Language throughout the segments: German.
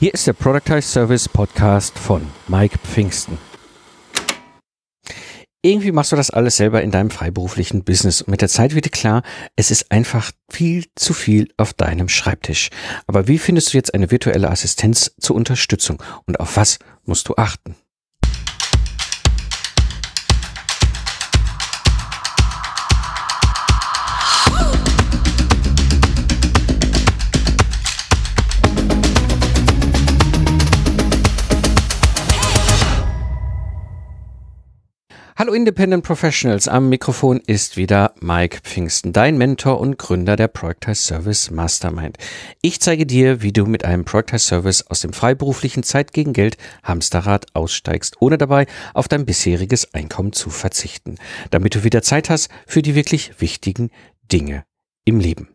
Hier ist der Productize Service Podcast von Mike Pfingsten. Irgendwie machst du das alles selber in deinem freiberuflichen Business und mit der Zeit wird dir klar, es ist einfach viel zu viel auf deinem Schreibtisch. Aber wie findest du jetzt eine virtuelle Assistenz zur Unterstützung und auf was musst du achten? Hallo Independent Professionals, am Mikrofon ist wieder Mike Pfingsten, dein Mentor und Gründer der Project Service Mastermind. Ich zeige dir, wie du mit einem Project Service aus dem freiberuflichen Zeit gegen Geld Hamsterrad aussteigst, ohne dabei auf dein bisheriges Einkommen zu verzichten, damit du wieder Zeit hast für die wirklich wichtigen Dinge im Leben.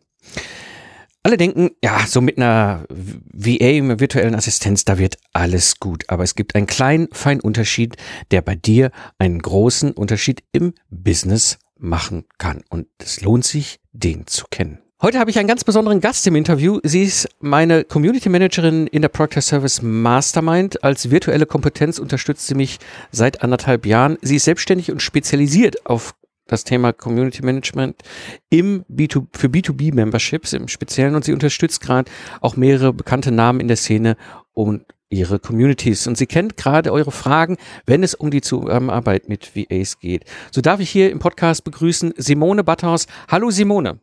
Alle denken, ja, so mit einer VA, einer virtuellen Assistenz, da wird alles gut. Aber es gibt einen kleinen, feinen Unterschied, der bei dir einen großen Unterschied im Business machen kann. Und es lohnt sich, den zu kennen. Heute habe ich einen ganz besonderen Gast im Interview. Sie ist meine Community Managerin in der Proctor Service Mastermind. Als virtuelle Kompetenz unterstützt sie mich seit anderthalb Jahren. Sie ist selbstständig und spezialisiert auf das Thema Community Management im B2, für B2B Memberships im Speziellen und sie unterstützt gerade auch mehrere bekannte Namen in der Szene und ihre Communities. Und sie kennt gerade eure Fragen, wenn es um die Zusammenarbeit mit VAs geht. So darf ich hier im Podcast begrüßen Simone Batthaus. Hallo Simone.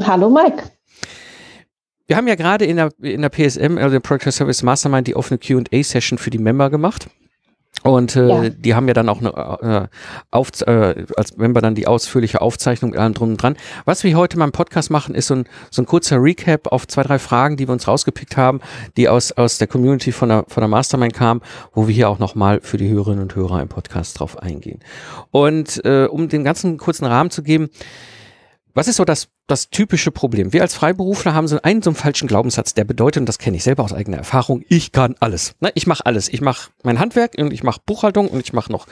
Hallo Mike. Wir haben ja gerade in der, in der PSM, also der Project Service Mastermind, die offene Q&A-Session für die Member gemacht. Und äh, ja. die haben ja dann auch eine, äh, auf, äh, als Member dann die ausführliche Aufzeichnung allem drum und dran. Was wir heute mal im Podcast machen, ist so ein, so ein kurzer Recap auf zwei, drei Fragen, die wir uns rausgepickt haben, die aus, aus der Community von der, von der Mastermind kamen, wo wir hier auch nochmal für die Hörerinnen und Hörer im Podcast drauf eingehen. Und äh, um den ganzen kurzen Rahmen zu geben, was ist so das, das typische Problem? Wir als Freiberufler haben so einen so einen falschen Glaubenssatz, der bedeutet, und das kenne ich selber aus eigener Erfahrung, ich kann alles. Ne? Ich mache alles. Ich mache mein Handwerk und ich mache Buchhaltung und ich mache noch,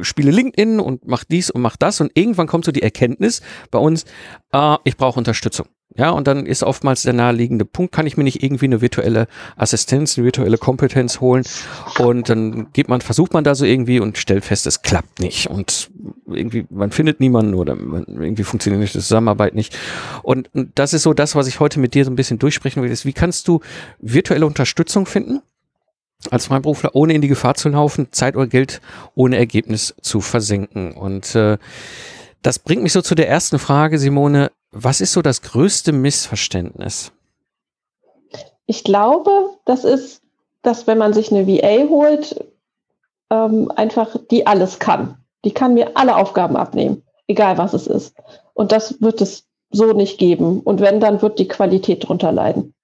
spiele LinkedIn und mache dies und mache das. Und irgendwann kommt so die Erkenntnis bei uns, äh, ich brauche Unterstützung. Ja, und dann ist oftmals der naheliegende Punkt, kann ich mir nicht irgendwie eine virtuelle Assistenz, eine virtuelle Kompetenz holen und dann geht man, versucht man da so irgendwie und stellt fest, es klappt nicht und irgendwie, man findet niemanden oder irgendwie funktioniert nicht die Zusammenarbeit nicht. Und, und das ist so das, was ich heute mit dir so ein bisschen durchsprechen will, ist, wie kannst du virtuelle Unterstützung finden? als Freiberufler, ohne in die Gefahr zu laufen, Zeit oder Geld ohne Ergebnis zu versenken. Und äh, das bringt mich so zu der ersten Frage, Simone. Was ist so das größte Missverständnis? Ich glaube, das ist, dass wenn man sich eine VA holt, ähm, einfach die alles kann. Die kann mir alle Aufgaben abnehmen, egal was es ist. Und das wird es so nicht geben. Und wenn, dann wird die Qualität drunter leiden.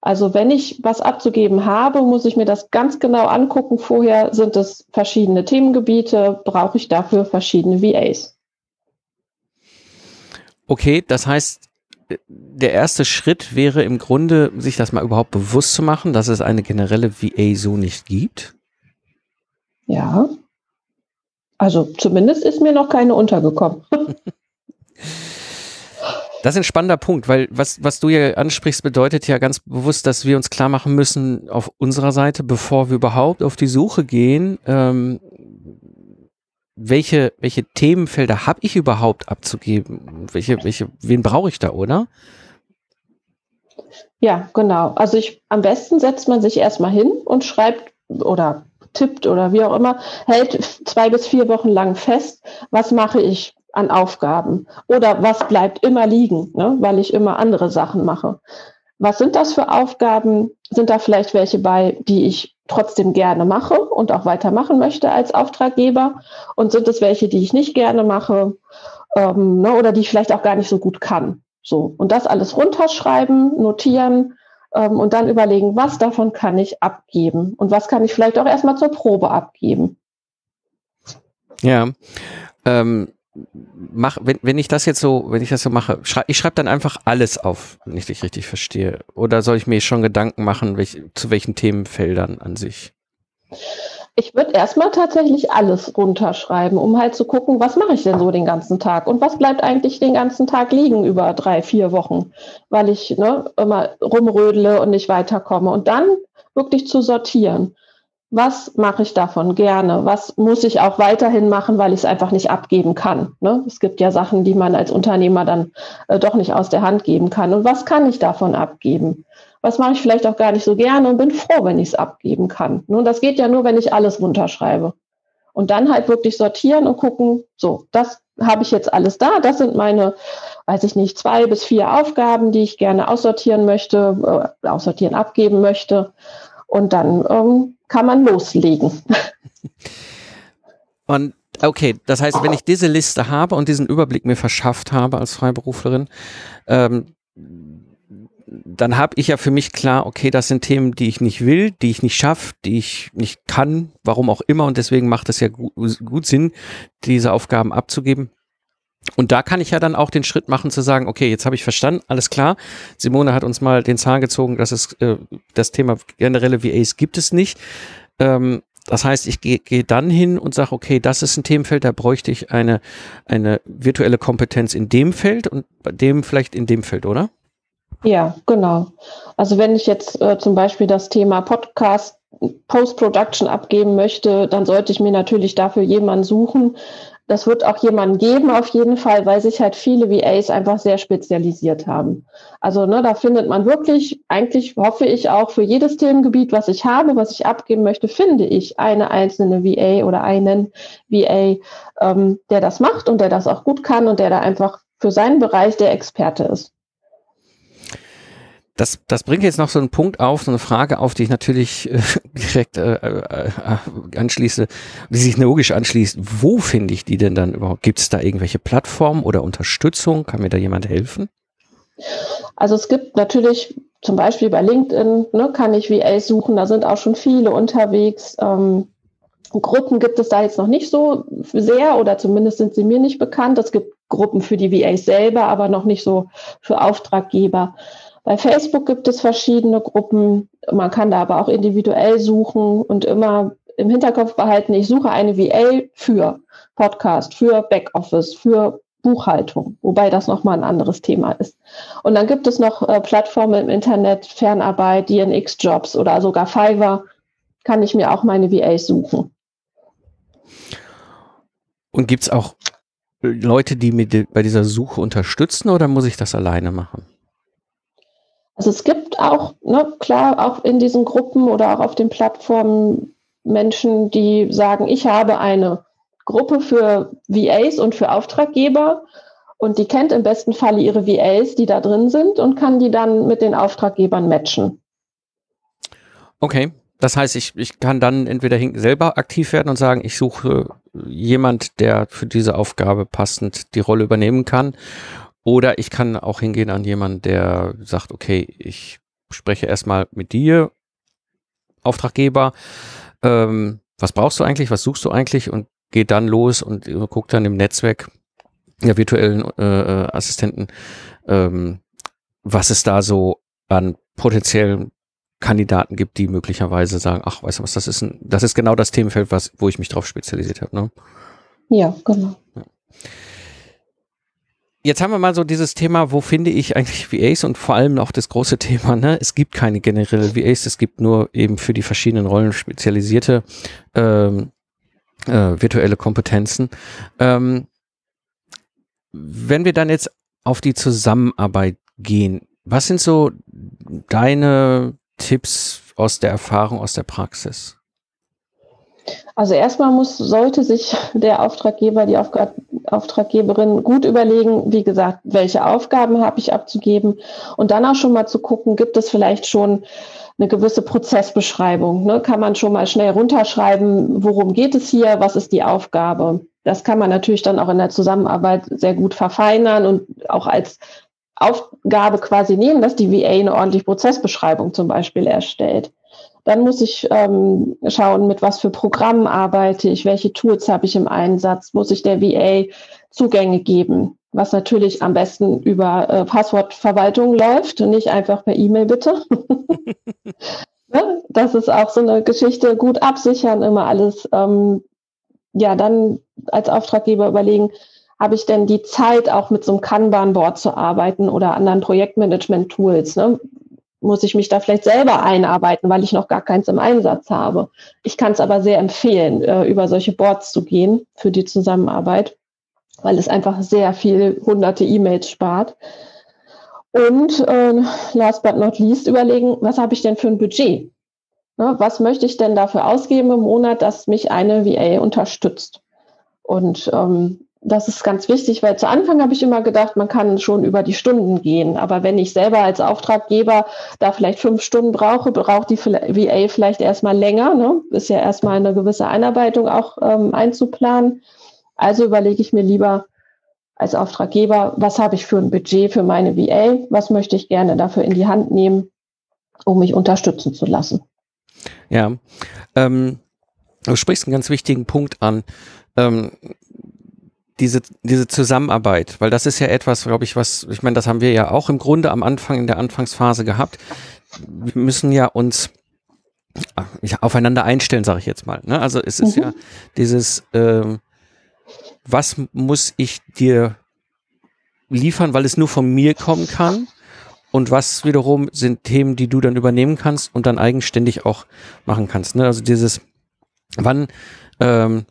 Also wenn ich was abzugeben habe, muss ich mir das ganz genau angucken. Vorher sind es verschiedene Themengebiete, brauche ich dafür verschiedene VAs. Okay, das heißt, der erste Schritt wäre im Grunde, sich das mal überhaupt bewusst zu machen, dass es eine generelle VA so nicht gibt. Ja. Also zumindest ist mir noch keine untergekommen. Das ist ein spannender Punkt, weil was, was du ja ansprichst, bedeutet ja ganz bewusst, dass wir uns klar machen müssen auf unserer Seite, bevor wir überhaupt auf die Suche gehen, ähm, welche, welche Themenfelder habe ich überhaupt abzugeben? Welche, welche, wen brauche ich da, oder? Ja, genau. Also ich, am besten setzt man sich erstmal hin und schreibt oder tippt oder wie auch immer, hält zwei bis vier Wochen lang fest, was mache ich an Aufgaben oder was bleibt immer liegen, ne, weil ich immer andere Sachen mache. Was sind das für Aufgaben? Sind da vielleicht welche bei, die ich trotzdem gerne mache und auch weitermachen möchte als Auftraggeber? Und sind es welche, die ich nicht gerne mache ähm, ne, oder die ich vielleicht auch gar nicht so gut kann? So, und das alles runterschreiben, notieren ähm, und dann überlegen, was davon kann ich abgeben und was kann ich vielleicht auch erstmal zur Probe abgeben. Ja. Ähm, mach, wenn, wenn ich das jetzt so, wenn ich das so mache, schrei, ich schreibe dann einfach alles auf, wenn ich dich richtig verstehe. Oder soll ich mir schon Gedanken machen, welch, zu welchen Themenfeldern an sich? Ich würde erstmal tatsächlich alles runterschreiben, um halt zu gucken, was mache ich denn so den ganzen Tag und was bleibt eigentlich den ganzen Tag liegen über drei, vier Wochen, weil ich ne, immer rumrödle und nicht weiterkomme. Und dann wirklich zu sortieren. Was mache ich davon gerne? Was muss ich auch weiterhin machen, weil ich es einfach nicht abgeben kann? Ne? Es gibt ja Sachen, die man als Unternehmer dann äh, doch nicht aus der Hand geben kann. Und was kann ich davon abgeben? Was mache ich vielleicht auch gar nicht so gerne und bin froh, wenn ich es abgeben kann? Nun, das geht ja nur, wenn ich alles runterschreibe. Und dann halt wirklich sortieren und gucken, so, das habe ich jetzt alles da. Das sind meine, weiß ich nicht, zwei bis vier Aufgaben, die ich gerne aussortieren möchte, äh, aussortieren, abgeben möchte. Und dann ähm, kann man loslegen. Und okay, das heißt, wenn ich diese Liste habe und diesen Überblick mir verschafft habe als Freiberuflerin, ähm, dann habe ich ja für mich klar, okay, das sind Themen, die ich nicht will, die ich nicht schaffe, die ich nicht kann, warum auch immer. Und deswegen macht es ja gut, gut Sinn, diese Aufgaben abzugeben. Und da kann ich ja dann auch den Schritt machen zu sagen, okay, jetzt habe ich verstanden, alles klar. Simone hat uns mal den Zahn gezogen, dass es äh, das Thema generelle VAs gibt es nicht. Ähm, das heißt, ich gehe geh dann hin und sage, okay, das ist ein Themenfeld, da bräuchte ich eine, eine virtuelle Kompetenz in dem Feld und bei dem vielleicht in dem Feld, oder? Ja, genau. Also wenn ich jetzt äh, zum Beispiel das Thema Podcast Post-Production abgeben möchte, dann sollte ich mir natürlich dafür jemanden suchen. Das wird auch jemanden geben, auf jeden Fall, weil sich halt viele VAs einfach sehr spezialisiert haben. Also ne, da findet man wirklich, eigentlich hoffe ich auch für jedes Themengebiet, was ich habe, was ich abgeben möchte, finde ich eine einzelne VA oder einen VA, ähm, der das macht und der das auch gut kann und der da einfach für seinen Bereich der Experte ist das, das bringt jetzt noch so einen Punkt auf, so eine Frage auf, die ich natürlich äh, direkt äh, äh, anschließe, die sich logisch anschließt. Wo finde ich die denn dann überhaupt? Gibt es da irgendwelche Plattformen oder Unterstützung? Kann mir da jemand helfen? Also es gibt natürlich zum Beispiel bei LinkedIn, ne, kann ich VAs suchen, da sind auch schon viele unterwegs. Ähm, Gruppen gibt es da jetzt noch nicht so sehr oder zumindest sind sie mir nicht bekannt. Es gibt Gruppen für die VAs selber, aber noch nicht so für Auftraggeber. Bei Facebook gibt es verschiedene Gruppen. Man kann da aber auch individuell suchen und immer im Hinterkopf behalten, ich suche eine VA für Podcast, für Backoffice, für Buchhaltung, wobei das nochmal ein anderes Thema ist. Und dann gibt es noch äh, Plattformen im Internet, Fernarbeit, DNX-Jobs oder sogar Fiverr, kann ich mir auch meine VAs suchen. Und gibt es auch Leute, die mir bei dieser Suche unterstützen oder muss ich das alleine machen? Also es gibt auch, ne, klar, auch in diesen Gruppen oder auch auf den Plattformen Menschen, die sagen, ich habe eine Gruppe für VAs und für Auftraggeber und die kennt im besten Falle ihre VAs, die da drin sind und kann die dann mit den Auftraggebern matchen. Okay, das heißt, ich, ich kann dann entweder selber aktiv werden und sagen, ich suche jemand, der für diese Aufgabe passend die Rolle übernehmen kann oder ich kann auch hingehen an jemanden, der sagt, okay, ich spreche erstmal mit dir, Auftraggeber, ähm, was brauchst du eigentlich, was suchst du eigentlich und geht dann los und guckt dann im Netzwerk der virtuellen äh, Assistenten, ähm, was es da so an potenziellen Kandidaten gibt, die möglicherweise sagen, ach, weißt du was, das ist ein, das ist genau das Themenfeld, was, wo ich mich drauf spezialisiert habe. Ne? Ja, genau. Ja. Jetzt haben wir mal so dieses Thema, wo finde ich eigentlich VAs und vor allem auch das große Thema, ne? Es gibt keine generelle VAs, es gibt nur eben für die verschiedenen Rollen spezialisierte ähm, äh, virtuelle Kompetenzen. Ähm, wenn wir dann jetzt auf die Zusammenarbeit gehen, was sind so deine Tipps aus der Erfahrung, aus der Praxis? Also erstmal muss, sollte sich der Auftraggeber, die Aufga Auftraggeberin gut überlegen, wie gesagt, welche Aufgaben habe ich abzugeben und dann auch schon mal zu gucken, gibt es vielleicht schon eine gewisse Prozessbeschreibung. Ne? Kann man schon mal schnell runterschreiben, worum geht es hier, was ist die Aufgabe. Das kann man natürlich dann auch in der Zusammenarbeit sehr gut verfeinern und auch als Aufgabe quasi nehmen, dass die VA eine ordentliche Prozessbeschreibung zum Beispiel erstellt. Dann muss ich ähm, schauen, mit was für Programmen arbeite ich, welche Tools habe ich im Einsatz, muss ich der VA Zugänge geben, was natürlich am besten über äh, Passwortverwaltung läuft und nicht einfach per E-Mail bitte. Ne? das ist auch so eine Geschichte, gut absichern, immer alles. Ähm, ja, dann als Auftraggeber überlegen, habe ich denn die Zeit, auch mit so einem Kanban-Board zu arbeiten oder anderen Projektmanagement-Tools? Ne? Muss ich mich da vielleicht selber einarbeiten, weil ich noch gar keins im Einsatz habe. Ich kann es aber sehr empfehlen, äh, über solche Boards zu gehen für die Zusammenarbeit, weil es einfach sehr viel hunderte E-Mails spart. Und äh, last but not least überlegen, was habe ich denn für ein Budget? Ne, was möchte ich denn dafür ausgeben im Monat, dass mich eine VA unterstützt? Und ähm, das ist ganz wichtig, weil zu Anfang habe ich immer gedacht, man kann schon über die Stunden gehen. Aber wenn ich selber als Auftraggeber da vielleicht fünf Stunden brauche, braucht die VA vielleicht erstmal länger. Ne? Ist ja erstmal eine gewisse Einarbeitung auch ähm, einzuplanen. Also überlege ich mir lieber als Auftraggeber, was habe ich für ein Budget für meine VA? Was möchte ich gerne dafür in die Hand nehmen, um mich unterstützen zu lassen? Ja, ähm, du sprichst einen ganz wichtigen Punkt an. Ähm, diese, diese Zusammenarbeit, weil das ist ja etwas, glaube ich, was, ich meine, das haben wir ja auch im Grunde am Anfang, in der Anfangsphase gehabt. Wir müssen ja uns ja, aufeinander einstellen, sage ich jetzt mal. Ne? Also es ist mhm. ja dieses, ähm, was muss ich dir liefern, weil es nur von mir kommen kann? Und was wiederum sind Themen, die du dann übernehmen kannst und dann eigenständig auch machen kannst. Ne? Also dieses, wann ähm,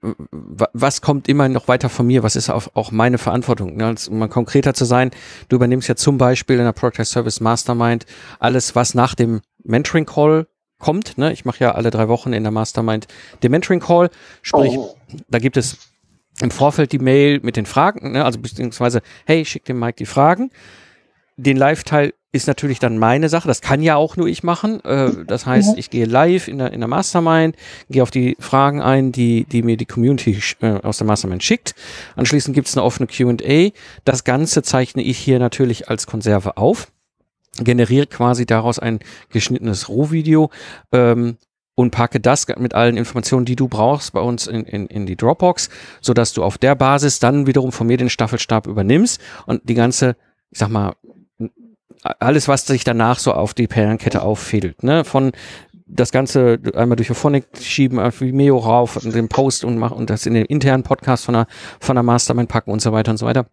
was kommt immer noch weiter von mir? Was ist auch, meine Verantwortung? Ne? Um mal konkreter zu sein, du übernimmst ja zum Beispiel in der Product Service Mastermind alles, was nach dem Mentoring Call kommt. Ne? Ich mache ja alle drei Wochen in der Mastermind den Mentoring Call. Sprich, oh. da gibt es im Vorfeld die Mail mit den Fragen, ne? also beziehungsweise, hey, schick dem Mike die Fragen. Den Live-Teil ist natürlich dann meine Sache. Das kann ja auch nur ich machen. Äh, das heißt, ich gehe live in der, in der Mastermind, gehe auf die Fragen ein, die, die mir die Community äh, aus der Mastermind schickt. Anschließend gibt es eine offene QA. Das Ganze zeichne ich hier natürlich als Konserve auf, generiere quasi daraus ein geschnittenes Rohvideo. Ähm, und packe das mit allen Informationen, die du brauchst, bei uns in, in, in die Dropbox, so dass du auf der Basis dann wiederum von mir den Staffelstab übernimmst und die ganze, ich sag mal, alles, was sich danach so auf die Perlenkette auffädelt, ne? Von das Ganze einmal durch Phonic schieben, auf Vimeo rauf und den Post und machen und das in den internen Podcast von der, von der Mastermind packen und so weiter und so weiter.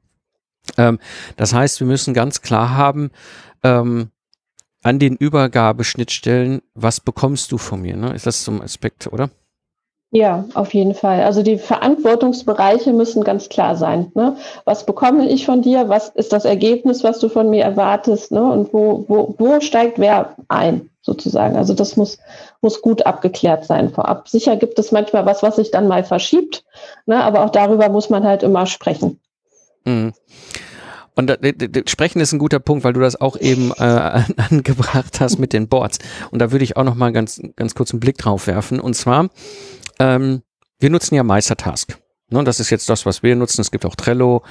Ähm, das heißt, wir müssen ganz klar haben, ähm, an den Übergabeschnittstellen, was bekommst du von mir? Ne? Ist das zum Aspekt, oder? Ja, auf jeden Fall. Also die Verantwortungsbereiche müssen ganz klar sein. Ne? Was bekomme ich von dir? Was ist das Ergebnis, was du von mir erwartest? Ne? Und wo, wo, wo steigt wer ein, sozusagen? Also das muss, muss gut abgeklärt sein vorab. Sicher gibt es manchmal was, was sich dann mal verschiebt, ne? aber auch darüber muss man halt immer sprechen. Mhm. Und da, sprechen ist ein guter Punkt, weil du das auch eben äh, angebracht hast mit den Boards. Und da würde ich auch noch mal ganz, ganz kurz einen Blick drauf werfen. Und zwar ähm, wir nutzen ja Meistertask. Ne, das ist jetzt das, was wir nutzen. Es gibt auch Trello.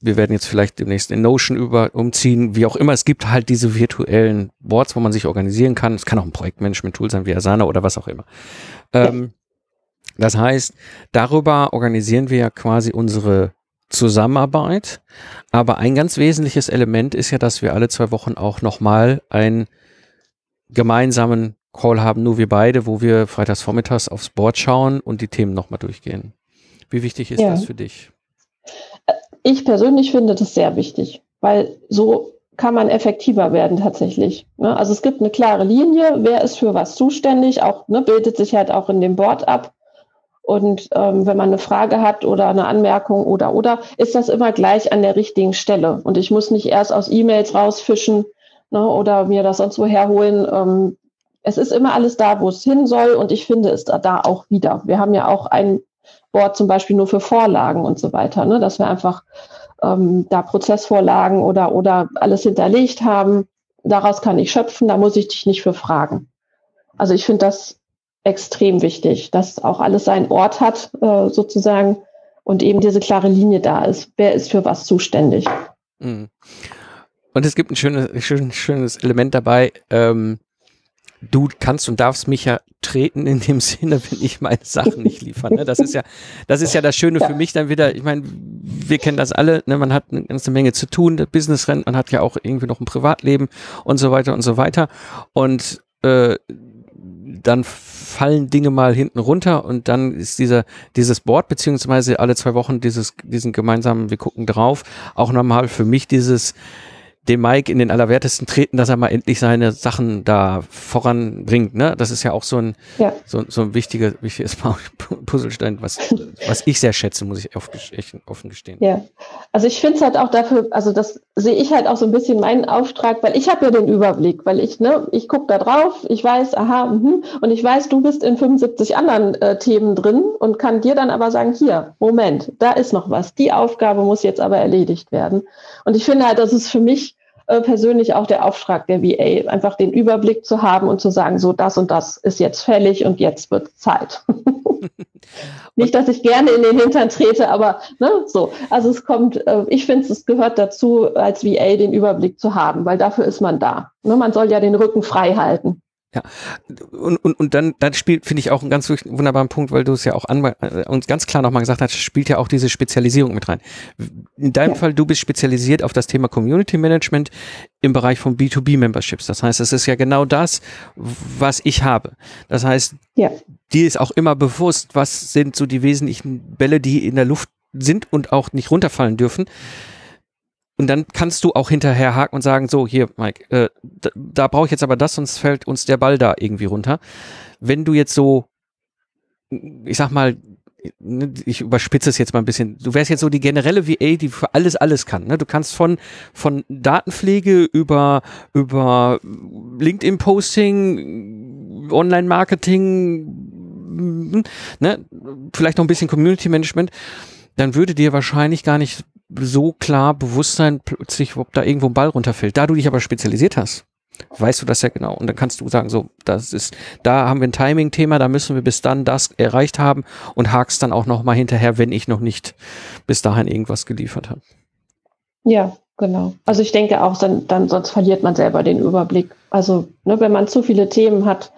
Wir werden jetzt vielleicht demnächst in Notion über, umziehen, wie auch immer. Es gibt halt diese virtuellen Boards, wo man sich organisieren kann. Es kann auch ein Projektmanagement-Tool sein wie Asana oder was auch immer. Ähm, das heißt, darüber organisieren wir ja quasi unsere Zusammenarbeit. Aber ein ganz wesentliches Element ist ja, dass wir alle zwei Wochen auch nochmal einen gemeinsamen Call haben nur wir beide, wo wir freitags vormittags aufs Board schauen und die Themen nochmal durchgehen. Wie wichtig ist ja. das für dich? Ich persönlich finde das sehr wichtig, weil so kann man effektiver werden tatsächlich. Ne? Also es gibt eine klare Linie, wer ist für was zuständig, auch ne, bildet sich halt auch in dem Board ab. Und ähm, wenn man eine Frage hat oder eine Anmerkung oder oder, ist das immer gleich an der richtigen Stelle. Und ich muss nicht erst aus E-Mails rausfischen ne, oder mir das sonst wo herholen. Ähm, es ist immer alles da, wo es hin soll und ich finde es da auch wieder. Wir haben ja auch ein Board zum Beispiel nur für Vorlagen und so weiter, ne? dass wir einfach ähm, da Prozessvorlagen oder, oder alles hinterlegt haben. Daraus kann ich schöpfen, da muss ich dich nicht für fragen. Also ich finde das extrem wichtig, dass auch alles seinen Ort hat, äh, sozusagen, und eben diese klare Linie da ist. Wer ist für was zuständig? Mhm. Und es gibt ein schönes, schönes, schönes Element dabei. Ähm, du kannst und darfst mich ja treten in dem Sinne, wenn ich meine Sachen nicht liefere. Ne? Das ist ja, das ist ja das Schöne für mich dann wieder. Ich meine, wir kennen das alle. Ne? Man hat eine ganze Menge zu tun. Der Business rennt, man hat ja auch irgendwie noch ein Privatleben und so weiter und so weiter. Und äh, dann fallen Dinge mal hinten runter und dann ist dieser dieses Board beziehungsweise alle zwei Wochen dieses diesen gemeinsamen wir gucken drauf auch nochmal für mich dieses den Mike in den Allerwertesten treten, dass er mal endlich seine Sachen da voranbringt. Ne? Das ist ja auch so ein, ja. so, so ein wichtiger, wichtiges Puzzlestein, was, was ich sehr schätze, muss ich offen gestehen. Ja, also ich finde es halt auch dafür, also das sehe ich halt auch so ein bisschen meinen Auftrag, weil ich habe ja den Überblick, weil ich, ne, ich gucke da drauf, ich weiß, aha, mh, und ich weiß, du bist in 75 anderen äh, Themen drin und kann dir dann aber sagen, hier, Moment, da ist noch was, die Aufgabe muss jetzt aber erledigt werden. Und ich finde halt, das ist für mich äh, persönlich auch der Auftrag der VA, einfach den Überblick zu haben und zu sagen, so das und das ist jetzt fällig und jetzt wird Zeit. Nicht, dass ich gerne in den Hintern trete, aber ne, so. Also es kommt, äh, ich finde, es gehört dazu, als VA den Überblick zu haben, weil dafür ist man da. Ne, man soll ja den Rücken frei halten. Ja, und, und, und dann, dann spielt, finde ich, auch einen ganz wunderbaren Punkt, weil du es ja auch an, äh, uns ganz klar nochmal gesagt hast, spielt ja auch diese Spezialisierung mit rein. In deinem ja. Fall, du bist spezialisiert auf das Thema Community Management im Bereich von B2B-Memberships. Das heißt, es ist ja genau das, was ich habe. Das heißt, ja. dir ist auch immer bewusst, was sind so die wesentlichen Bälle, die in der Luft sind und auch nicht runterfallen dürfen. Und dann kannst du auch hinterher haken und sagen, so, hier, Mike, äh, da, da brauche ich jetzt aber das, sonst fällt uns der Ball da irgendwie runter. Wenn du jetzt so, ich sag mal, ich überspitze es jetzt mal ein bisschen. Du wärst jetzt so die generelle VA, die für alles alles kann. Ne? Du kannst von von Datenpflege über über LinkedIn Posting, Online Marketing, ne? vielleicht noch ein bisschen Community Management. Dann würde dir wahrscheinlich gar nicht so klar Bewusstsein plötzlich, ob da irgendwo ein Ball runterfällt. Da du dich aber spezialisiert hast, weißt du das ja genau. Und dann kannst du sagen, so, das ist, da haben wir ein Timing-Thema, da müssen wir bis dann das erreicht haben und hakst dann auch nochmal hinterher, wenn ich noch nicht bis dahin irgendwas geliefert habe. Ja, genau. Also ich denke auch, dann, dann sonst verliert man selber den Überblick. Also, ne, wenn man zu viele Themen hat,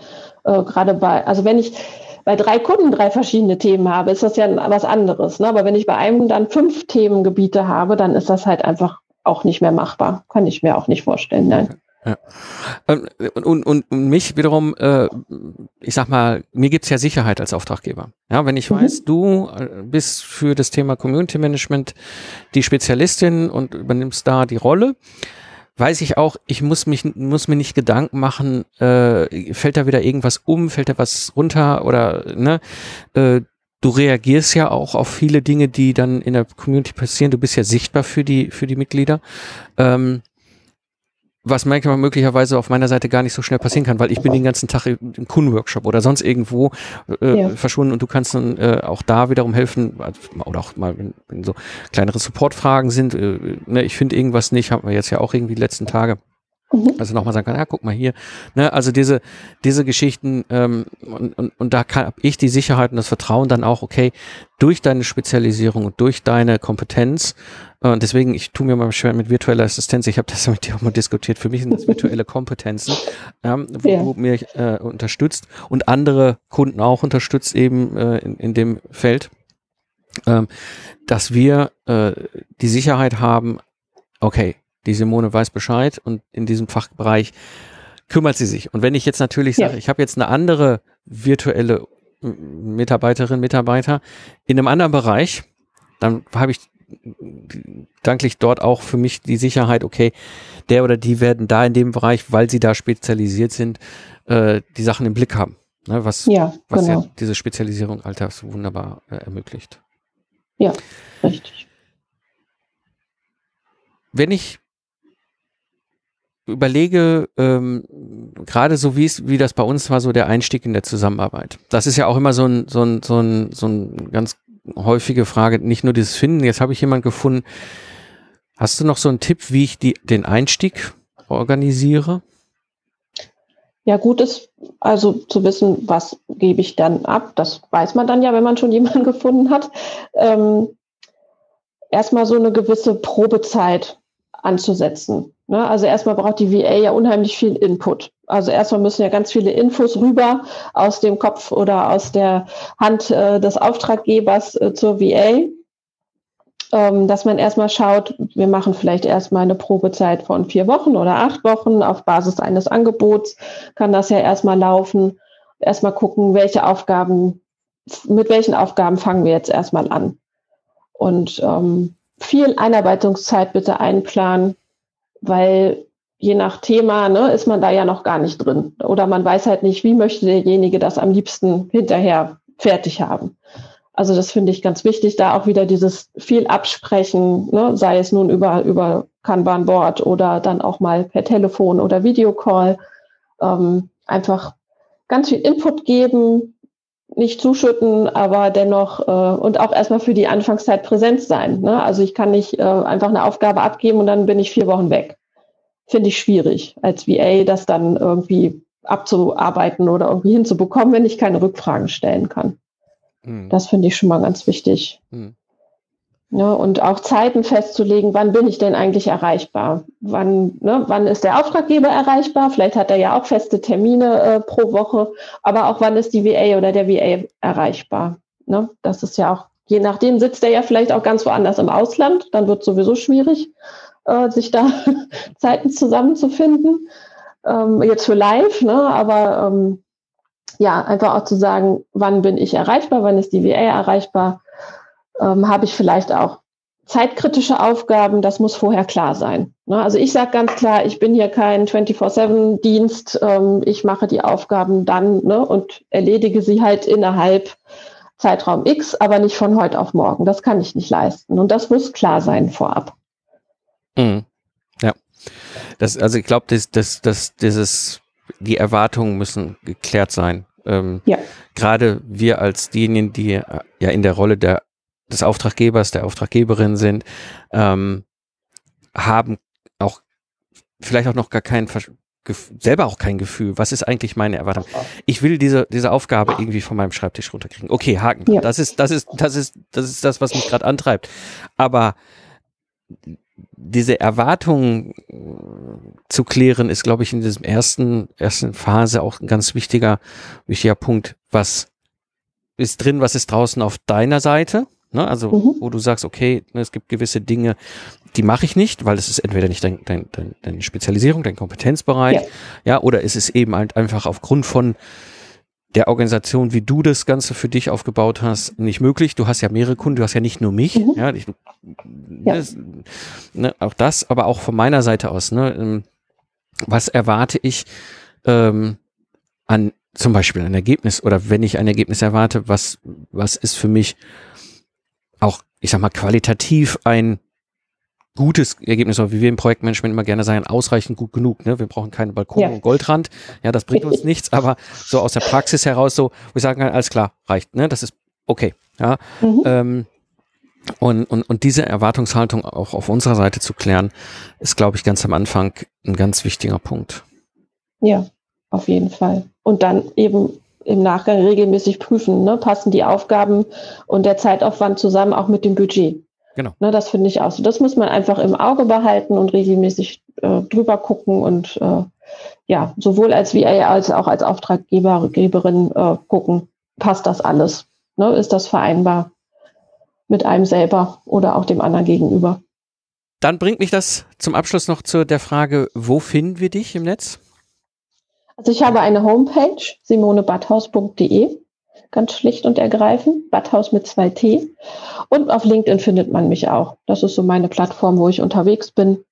äh, gerade bei, also wenn ich, bei drei Kunden drei verschiedene Themen habe, ist das ja was anderes. Ne? Aber wenn ich bei einem dann fünf Themengebiete habe, dann ist das halt einfach auch nicht mehr machbar. Kann ich mir auch nicht vorstellen. Nein. Ja. Ähm, und, und, und mich wiederum, äh, ich sag mal, mir gibt's ja Sicherheit als Auftraggeber. Ja, wenn ich mhm. weiß, du äh, bist für das Thema Community Management die Spezialistin und übernimmst da die Rolle, weiß ich auch, ich muss mich, muss mir nicht Gedanken machen, äh, fällt da wieder irgendwas um, fällt da was runter oder, ne, äh, du reagierst ja auch auf viele Dinge, die dann in der Community passieren. Du bist ja sichtbar für die, für die Mitglieder. Ähm, was manchmal möglicherweise auf meiner Seite gar nicht so schnell passieren kann, weil ich bin den ganzen Tag im Kundenworkshop oder sonst irgendwo äh, ja. verschwunden und du kannst dann äh, auch da wiederum helfen oder auch mal, wenn, wenn so kleinere Supportfragen sind, äh, ne, ich finde irgendwas nicht, haben wir jetzt ja auch irgendwie die letzten Tage. Mhm. Also nochmal sagen kann, ja, guck mal hier. Ne, also diese, diese Geschichten, ähm, und, und, und da kann ich die Sicherheit und das Vertrauen dann auch, okay, durch deine Spezialisierung und durch deine Kompetenz und deswegen, ich tue mir mal schwer mit virtueller Assistenz. Ich habe das mit dir auch mal diskutiert. Für mich sind das virtuelle Kompetenzen, ähm, wo, ja. wo mir äh, unterstützt und andere Kunden auch unterstützt eben äh, in, in dem Feld, ähm, dass wir äh, die Sicherheit haben, okay, die Simone weiß Bescheid und in diesem Fachbereich kümmert sie sich. Und wenn ich jetzt natürlich sage, ja. ich habe jetzt eine andere virtuelle Mitarbeiterin, Mitarbeiter in einem anderen Bereich, dann habe ich danklich dort auch für mich die Sicherheit, okay, der oder die werden da in dem Bereich, weil sie da spezialisiert sind, äh, die Sachen im Blick haben. Ne, was ja, was genau. ja diese Spezialisierung Alltags wunderbar äh, ermöglicht. Ja, richtig. Wenn ich überlege, ähm, gerade so wie es, wie das bei uns war, so der Einstieg in der Zusammenarbeit. Das ist ja auch immer so ein, so ein, so ein, so ein ganz häufige Frage, nicht nur dieses Finden, jetzt habe ich jemanden gefunden. Hast du noch so einen Tipp, wie ich die, den Einstieg organisiere? Ja, gut ist also zu wissen, was gebe ich dann ab. Das weiß man dann ja, wenn man schon jemanden gefunden hat. Ähm, erstmal so eine gewisse Probezeit anzusetzen. Ne? Also erstmal braucht die VA ja unheimlich viel Input. Also erstmal müssen ja ganz viele Infos rüber aus dem Kopf oder aus der Hand äh, des Auftraggebers äh, zur VA, ähm, dass man erstmal schaut, wir machen vielleicht erstmal eine Probezeit von vier Wochen oder acht Wochen auf Basis eines Angebots, kann das ja erstmal laufen. Erstmal gucken, welche Aufgaben, mit welchen Aufgaben fangen wir jetzt erstmal an. Und ähm, viel Einarbeitungszeit bitte einplanen weil je nach Thema ne, ist man da ja noch gar nicht drin. Oder man weiß halt nicht, wie möchte derjenige das am liebsten hinterher fertig haben. Also das finde ich ganz wichtig, da auch wieder dieses viel Absprechen, ne, sei es nun über, über Kanban-Board oder dann auch mal per Telefon oder Videocall, ähm, einfach ganz viel Input geben, nicht zuschütten, aber dennoch äh, und auch erstmal für die Anfangszeit präsent sein. Ne? Also ich kann nicht äh, einfach eine Aufgabe abgeben und dann bin ich vier Wochen weg. Finde ich schwierig als VA, das dann irgendwie abzuarbeiten oder irgendwie hinzubekommen, wenn ich keine Rückfragen stellen kann. Mhm. Das finde ich schon mal ganz wichtig. Mhm. Ja, und auch Zeiten festzulegen, wann bin ich denn eigentlich erreichbar? Wann, ne, wann ist der Auftraggeber erreichbar? Vielleicht hat er ja auch feste Termine äh, pro Woche, aber auch wann ist die VA oder der VA erreichbar? Ne? Das ist ja auch, je nachdem sitzt er ja vielleicht auch ganz woanders im Ausland, dann wird es sowieso schwierig, äh, sich da Zeiten zusammenzufinden. Ähm, jetzt für live, ne? aber ähm, ja, einfach auch zu sagen, wann bin ich erreichbar, wann ist die VA erreichbar? Ähm, habe ich vielleicht auch zeitkritische Aufgaben, das muss vorher klar sein. Ne? Also ich sage ganz klar, ich bin hier kein 24-7-Dienst, ähm, ich mache die Aufgaben dann ne, und erledige sie halt innerhalb Zeitraum X, aber nicht von heute auf morgen. Das kann ich nicht leisten. Und das muss klar sein vorab. Mhm. Ja. Das, also ich glaube, das, das, das, dieses, die Erwartungen müssen geklärt sein. Ähm, ja. Gerade wir als diejenigen, die äh, ja in der Rolle der des Auftraggebers, der Auftraggeberin sind, ähm, haben auch vielleicht auch noch gar kein selber auch kein Gefühl. Was ist eigentlich meine Erwartung? Ich will diese diese Aufgabe irgendwie von meinem Schreibtisch runterkriegen. Okay, Haken. Ja. Das ist das ist das ist das ist das, was mich gerade antreibt. Aber diese Erwartungen zu klären, ist, glaube ich, in diesem ersten ersten Phase auch ein ganz wichtiger wichtiger Punkt. Was ist drin? Was ist draußen auf deiner Seite? Ne? Also, mhm. wo du sagst, okay, ne, es gibt gewisse Dinge, die mache ich nicht, weil es ist entweder nicht dein, dein, dein, deine Spezialisierung, dein Kompetenzbereich, ja. ja, oder ist es eben halt einfach aufgrund von der Organisation, wie du das Ganze für dich aufgebaut hast, nicht möglich. Du hast ja mehrere Kunden, du hast ja nicht nur mich, mhm. ja, ich, ja. Das, ne, auch das, aber auch von meiner Seite aus, ne, ähm, was erwarte ich ähm, an zum Beispiel ein Ergebnis oder wenn ich ein Ergebnis erwarte, was, was ist für mich auch, ich sag mal, qualitativ ein gutes Ergebnis, oder wie wir im Projektmanagement immer gerne sagen, ausreichend gut genug. Ne? Wir brauchen keine Balkon ja. und Goldrand. Ja, das bringt uns nichts, aber so aus der Praxis heraus so, wo ich sagen kann, alles klar, reicht. Ne? Das ist okay. Ja. Mhm. Ähm, und, und, und diese Erwartungshaltung auch auf unserer Seite zu klären, ist, glaube ich, ganz am Anfang ein ganz wichtiger Punkt. Ja, auf jeden Fall. Und dann eben im Nachgang regelmäßig prüfen, ne? passen die Aufgaben und der Zeitaufwand zusammen auch mit dem Budget. Genau. Ne, das finde ich auch so. Das muss man einfach im Auge behalten und regelmäßig äh, drüber gucken und äh, ja, sowohl als VA als auch als Auftraggeberin äh, gucken, passt das alles? Ne? Ist das vereinbar mit einem selber oder auch dem anderen gegenüber? Dann bringt mich das zum Abschluss noch zu der Frage, wo finden wir dich im Netz? Also ich habe eine Homepage, simonebatthaus.de, ganz schlicht und ergreifend, Badhaus mit zwei T. Und auf LinkedIn findet man mich auch. Das ist so meine Plattform, wo ich unterwegs bin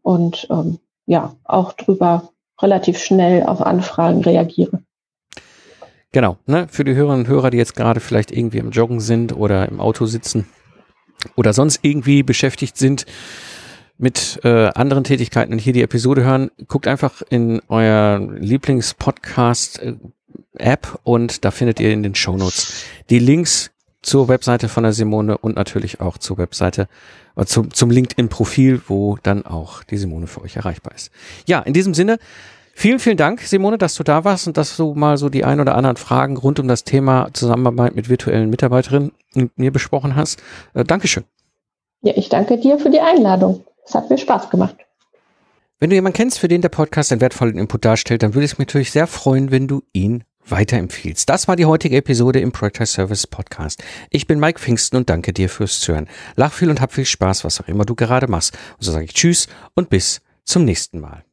und ähm, ja, auch drüber relativ schnell auf Anfragen reagiere. Genau, ne? für die Hörerinnen und Hörer, die jetzt gerade vielleicht irgendwie im Joggen sind oder im Auto sitzen oder sonst irgendwie beschäftigt sind, mit äh, anderen Tätigkeiten hier die Episode hören, guckt einfach in euer Lieblingspodcast-App und da findet ihr in den Shownotes die Links zur Webseite von der Simone und natürlich auch zur Webseite, äh, zum, zum LinkedIn-Profil, wo dann auch die Simone für euch erreichbar ist. Ja, in diesem Sinne, vielen, vielen Dank, Simone, dass du da warst und dass du mal so die ein oder anderen Fragen rund um das Thema Zusammenarbeit mit virtuellen Mitarbeiterinnen mit mir besprochen hast. Äh, Dankeschön. Ja, ich danke dir für die Einladung. Es hat mir Spaß gemacht. Wenn du jemanden kennst, für den der Podcast einen wertvollen Input darstellt, dann würde ich mich natürlich sehr freuen, wenn du ihn weiterempfiehlst. Das war die heutige Episode im Project Service Podcast. Ich bin Mike Pfingsten und danke dir fürs Zuhören. Lach viel und hab viel Spaß, was auch immer du gerade machst. Und so sage ich Tschüss und bis zum nächsten Mal.